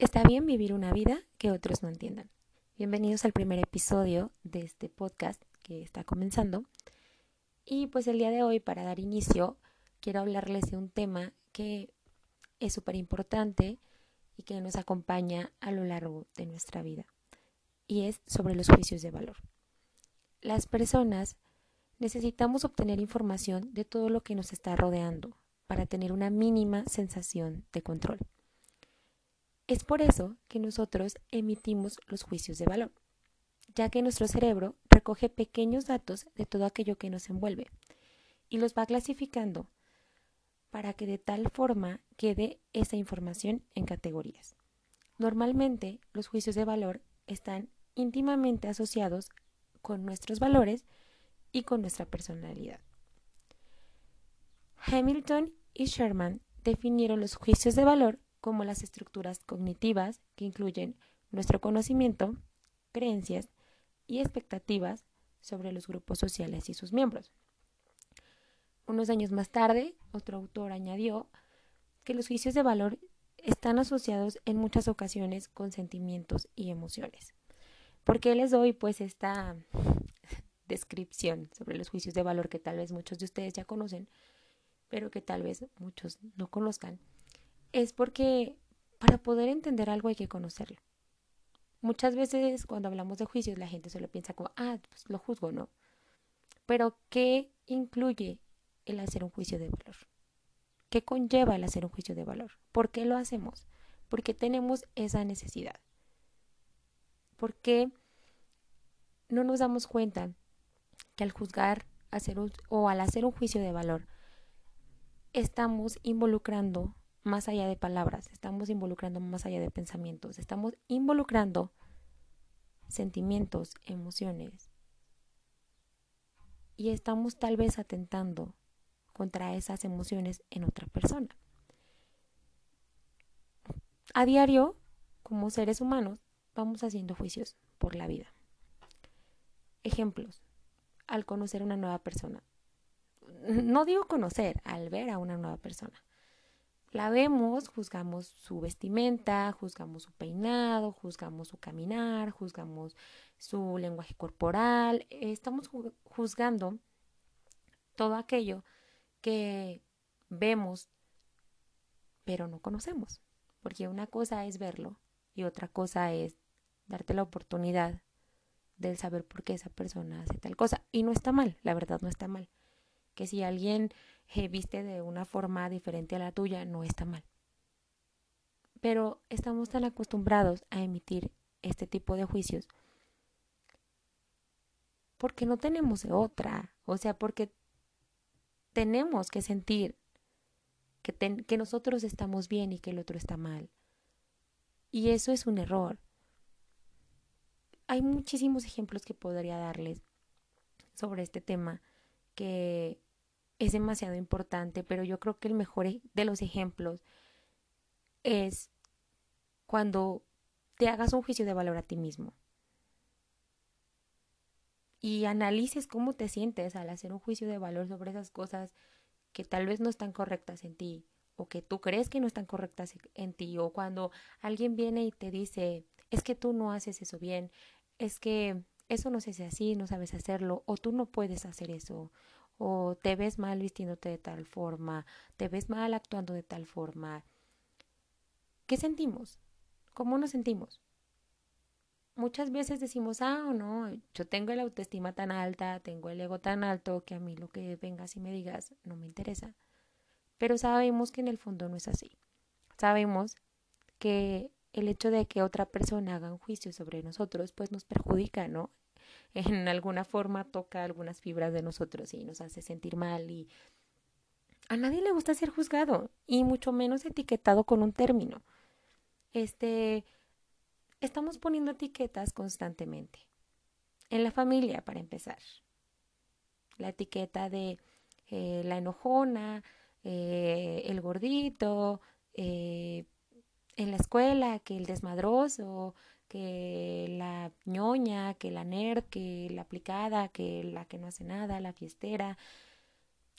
Está bien vivir una vida que otros no entiendan. Bienvenidos al primer episodio de este podcast que está comenzando. Y pues el día de hoy, para dar inicio, quiero hablarles de un tema que es súper importante y que nos acompaña a lo largo de nuestra vida. Y es sobre los juicios de valor. Las personas necesitamos obtener información de todo lo que nos está rodeando para tener una mínima sensación de control. Es por eso que nosotros emitimos los juicios de valor, ya que nuestro cerebro recoge pequeños datos de todo aquello que nos envuelve y los va clasificando para que de tal forma quede esa información en categorías. Normalmente los juicios de valor están íntimamente asociados con nuestros valores y con nuestra personalidad. Hamilton y Sherman definieron los juicios de valor como las estructuras cognitivas que incluyen nuestro conocimiento, creencias y expectativas sobre los grupos sociales y sus miembros. Unos años más tarde, otro autor añadió que los juicios de valor están asociados en muchas ocasiones con sentimientos y emociones. ¿Por qué les doy pues esta descripción sobre los juicios de valor que tal vez muchos de ustedes ya conocen, pero que tal vez muchos no conozcan? Es porque para poder entender algo hay que conocerlo. Muchas veces cuando hablamos de juicios la gente solo piensa como, ah, pues lo juzgo, ¿no? Pero ¿qué incluye el hacer un juicio de valor? ¿Qué conlleva el hacer un juicio de valor? ¿Por qué lo hacemos? Porque tenemos esa necesidad. ¿Por qué no nos damos cuenta que al juzgar hacer o al hacer un juicio de valor estamos involucrando más allá de palabras, estamos involucrando más allá de pensamientos, estamos involucrando sentimientos, emociones. Y estamos tal vez atentando contra esas emociones en otra persona. A diario, como seres humanos, vamos haciendo juicios por la vida. Ejemplos. Al conocer una nueva persona. No digo conocer, al ver a una nueva persona la vemos, juzgamos su vestimenta, juzgamos su peinado, juzgamos su caminar, juzgamos su lenguaje corporal, estamos juzgando todo aquello que vemos pero no conocemos, porque una cosa es verlo y otra cosa es darte la oportunidad de saber por qué esa persona hace tal cosa. Y no está mal, la verdad no está mal. Que si alguien viste de una forma diferente a la tuya, no está mal. Pero estamos tan acostumbrados a emitir este tipo de juicios porque no tenemos otra, o sea, porque tenemos que sentir que, que nosotros estamos bien y que el otro está mal. Y eso es un error. Hay muchísimos ejemplos que podría darles sobre este tema que es demasiado importante, pero yo creo que el mejor de los ejemplos es cuando te hagas un juicio de valor a ti mismo. Y analices cómo te sientes al hacer un juicio de valor sobre esas cosas que tal vez no están correctas en ti o que tú crees que no están correctas en ti o cuando alguien viene y te dice es que tú no haces eso bien, es que eso no se hace así, no sabes hacerlo o tú no puedes hacer eso o te ves mal vistiéndote de tal forma, te ves mal actuando de tal forma. ¿Qué sentimos? ¿Cómo nos sentimos? Muchas veces decimos, ah, o no, yo tengo la autoestima tan alta, tengo el ego tan alto que a mí lo que vengas y me digas no me interesa. Pero sabemos que en el fondo no es así. Sabemos que el hecho de que otra persona haga un juicio sobre nosotros, pues nos perjudica, ¿no? En alguna forma toca algunas fibras de nosotros y nos hace sentir mal y a nadie le gusta ser juzgado y mucho menos etiquetado con un término. Este estamos poniendo etiquetas constantemente. En la familia, para empezar. La etiqueta de eh, la enojona, eh, el gordito, eh, en la escuela, que el desmadroso, que la ñoña, que la nerd, que la aplicada, que la que no hace nada, la fiestera.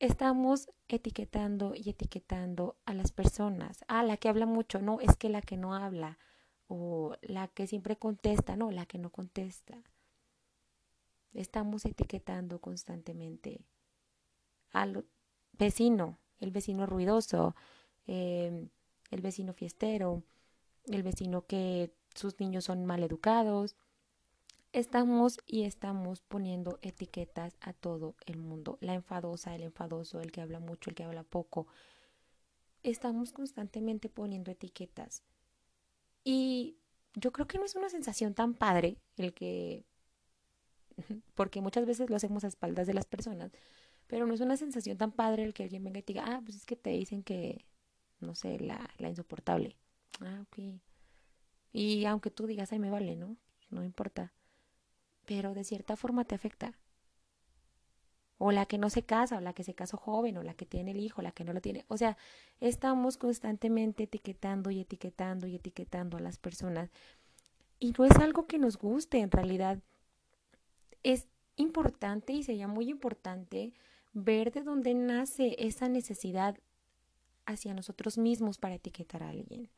Estamos etiquetando y etiquetando a las personas. Ah, la que habla mucho, no, es que la que no habla. o la que siempre contesta, no, la que no contesta. Estamos etiquetando constantemente al vecino, el vecino ruidoso, em, el vecino fiestero, el vecino que sus niños son mal educados. Estamos y estamos poniendo etiquetas a todo el mundo. La enfadosa, el enfadoso, el que habla mucho, el que habla poco. Estamos constantemente poniendo etiquetas. Y yo creo que no es una sensación tan padre el que, porque muchas veces lo hacemos a espaldas de las personas, pero no es una sensación tan padre el que alguien venga y diga, ah, pues es que te dicen que, no sé, la, la insoportable. Ah, ok. Y aunque tú digas, ay, me vale, ¿no? No importa. Pero de cierta forma te afecta. O la que no se casa, o la que se casó joven, o la que tiene el hijo, la que no lo tiene. O sea, estamos constantemente etiquetando y etiquetando y etiquetando a las personas. Y no es algo que nos guste, en realidad. Es importante y sería muy importante ver de dónde nace esa necesidad hacia nosotros mismos para etiquetar a alguien.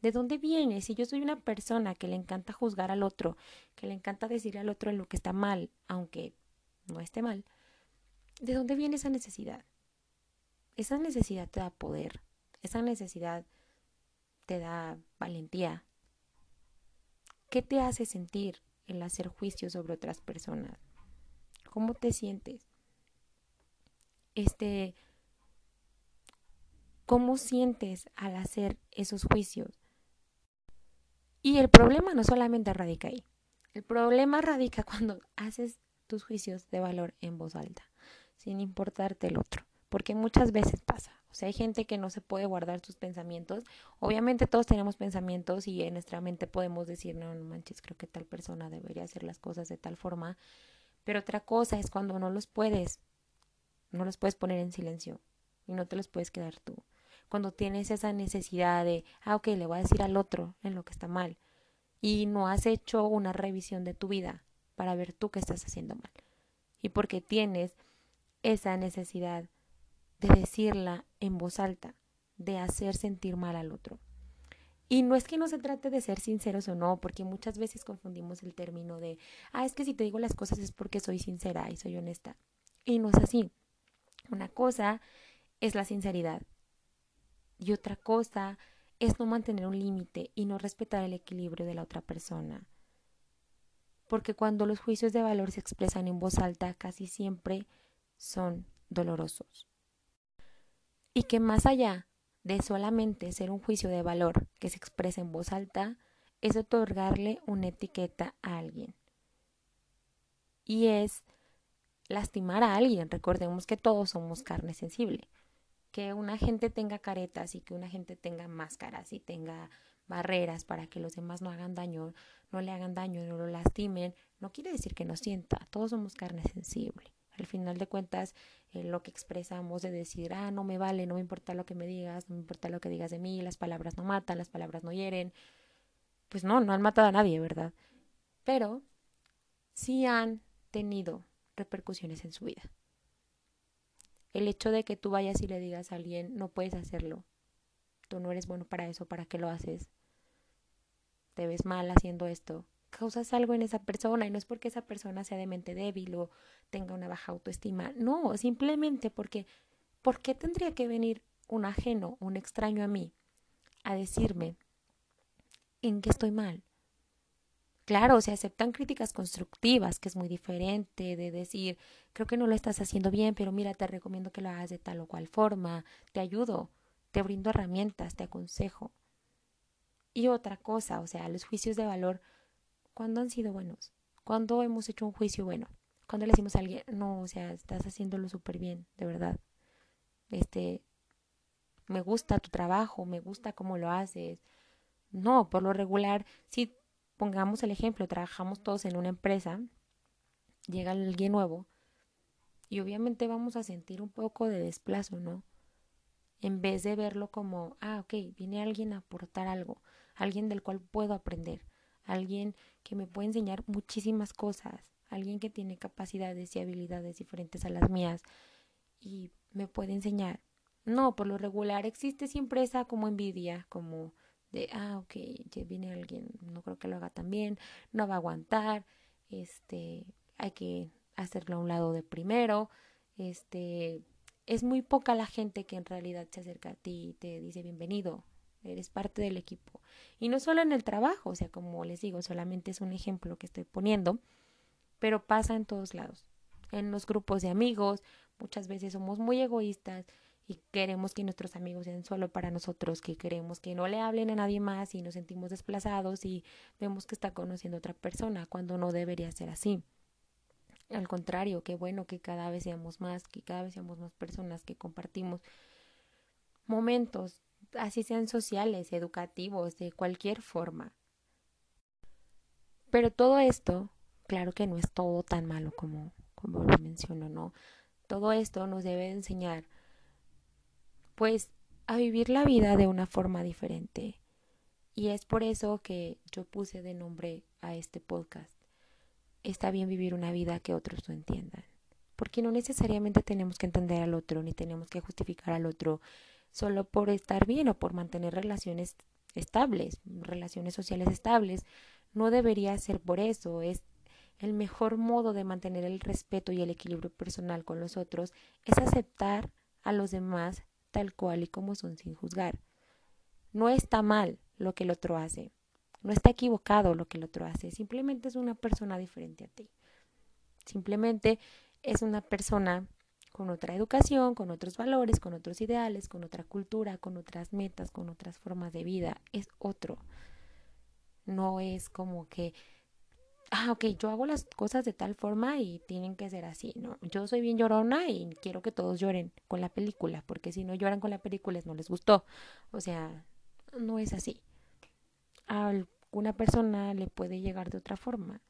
¿De dónde viene? Si yo soy una persona que le encanta juzgar al otro, que le encanta decir al otro lo que está mal, aunque no esté mal, ¿de dónde viene esa necesidad? Esa necesidad te da poder, esa necesidad te da valentía. ¿Qué te hace sentir el hacer juicio sobre otras personas? ¿Cómo te sientes? Este, ¿cómo sientes al hacer esos juicios? Y el problema no solamente radica ahí. El problema radica cuando haces tus juicios de valor en voz alta, sin importarte el otro, porque muchas veces pasa. O sea, hay gente que no se puede guardar sus pensamientos. Obviamente todos tenemos pensamientos y en nuestra mente podemos decir, no, no manches, creo que tal persona debería hacer las cosas de tal forma. Pero otra cosa es cuando no los puedes, no los puedes poner en silencio y no te los puedes quedar tú cuando tienes esa necesidad de, ah, ok, le voy a decir al otro en lo que está mal, y no has hecho una revisión de tu vida para ver tú qué estás haciendo mal. Y porque tienes esa necesidad de decirla en voz alta, de hacer sentir mal al otro. Y no es que no se trate de ser sinceros o no, porque muchas veces confundimos el término de, ah, es que si te digo las cosas es porque soy sincera y soy honesta. Y no es así. Una cosa es la sinceridad y otra cosa es no mantener un límite y no respetar el equilibrio de la otra persona. Porque cuando los juicios de valor se expresan en voz alta, casi siempre son dolorosos. Y que más allá de solamente ser un juicio de valor que se expresa en voz alta, es otorgarle una etiqueta a alguien. Y es lastimar a alguien. Recordemos que todos somos carne sensible que una gente tenga caretas y que una gente tenga máscaras y tenga barreras para que los demás no hagan daño, no le hagan daño, no lo lastimen, no quiere decir que no sienta, todos somos carne sensible. Al final de cuentas, eh, lo que expresamos de decir, ah, no me vale, no me importa lo que me digas, no me importa lo que digas de mí, las palabras no matan, las palabras no hieren, pues no, no han matado a nadie, ¿verdad? Pero sí han tenido repercusiones en su vida. El hecho de que tú vayas y le digas a alguien, no puedes hacerlo, tú no eres bueno para eso, ¿para qué lo haces? Te ves mal haciendo esto, causas algo en esa persona y no es porque esa persona sea de mente débil o tenga una baja autoestima, no, simplemente porque, ¿por qué tendría que venir un ajeno, un extraño a mí, a decirme en qué estoy mal? Claro, se aceptan críticas constructivas, que es muy diferente de decir, creo que no lo estás haciendo bien, pero mira, te recomiendo que lo hagas de tal o cual forma, te ayudo, te brindo herramientas, te aconsejo. Y otra cosa, o sea, los juicios de valor, ¿cuándo han sido buenos? ¿Cuándo hemos hecho un juicio bueno? Cuando le decimos a alguien, no, o sea, estás haciéndolo súper bien, de verdad. Este, me gusta tu trabajo, me gusta cómo lo haces. No, por lo regular, si pongamos el ejemplo, trabajamos todos en una empresa, llega alguien nuevo y obviamente vamos a sentir un poco de desplazo, ¿no? En vez de verlo como, ah, ok, viene alguien a aportar algo, alguien del cual puedo aprender, alguien que me puede enseñar muchísimas cosas, alguien que tiene capacidades y habilidades diferentes a las mías y me puede enseñar. No, por lo regular existe siempre esa como envidia, como de, ah, ok, ya viene alguien, no creo que lo haga tan bien, no va a aguantar, este, hay que hacerlo a un lado de primero, este, es muy poca la gente que en realidad se acerca a ti y te dice bienvenido, eres parte del equipo. Y no solo en el trabajo, o sea, como les digo, solamente es un ejemplo que estoy poniendo, pero pasa en todos lados. En los grupos de amigos, muchas veces somos muy egoístas y queremos que nuestros amigos sean solo para nosotros, que queremos que no le hablen a nadie más y nos sentimos desplazados y vemos que está conociendo a otra persona cuando no debería ser así. Al contrario, qué bueno que cada vez seamos más, que cada vez seamos más personas que compartimos momentos, así sean sociales, educativos, de cualquier forma. Pero todo esto, claro que no es todo tan malo como, como lo menciono, ¿no? Todo esto nos debe enseñar pues a vivir la vida de una forma diferente. Y es por eso que yo puse de nombre a este podcast. Está bien vivir una vida que otros no entiendan. Porque no necesariamente tenemos que entender al otro, ni tenemos que justificar al otro solo por estar bien o por mantener relaciones estables, relaciones sociales estables. No debería ser por eso. Es el mejor modo de mantener el respeto y el equilibrio personal con los otros es aceptar a los demás tal cual y como son sin juzgar. No está mal lo que el otro hace, no está equivocado lo que el otro hace, simplemente es una persona diferente a ti. Simplemente es una persona con otra educación, con otros valores, con otros ideales, con otra cultura, con otras metas, con otras formas de vida. Es otro. No es como que ah, ok, yo hago las cosas de tal forma y tienen que ser así, ¿no? Yo soy bien llorona y quiero que todos lloren con la película, porque si no lloran con la película no les gustó. O sea, no es así. A alguna persona le puede llegar de otra forma.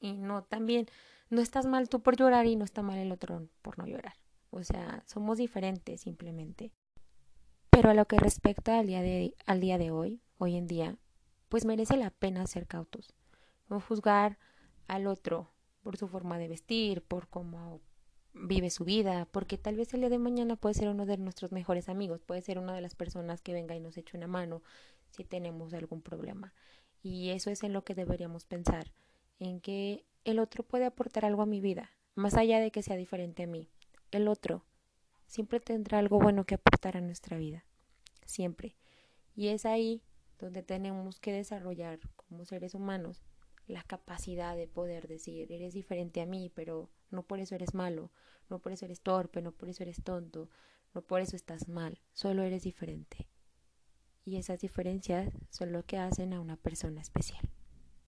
Y no, también, no estás mal tú por llorar y no está mal el otro por no llorar. O sea, somos diferentes simplemente. Pero a lo que respecta al día de, al día de hoy, hoy en día, pues merece la pena ser cautos no juzgar al otro por su forma de vestir, por cómo vive su vida, porque tal vez el día de mañana puede ser uno de nuestros mejores amigos, puede ser una de las personas que venga y nos eche una mano si tenemos algún problema. Y eso es en lo que deberíamos pensar, en que el otro puede aportar algo a mi vida, más allá de que sea diferente a mí. El otro siempre tendrá algo bueno que aportar a nuestra vida, siempre. Y es ahí donde tenemos que desarrollar como seres humanos la capacidad de poder decir, eres diferente a mí, pero no por eso eres malo, no por eso eres torpe, no por eso eres tonto, no por eso estás mal, solo eres diferente. Y esas diferencias son lo que hacen a una persona especial.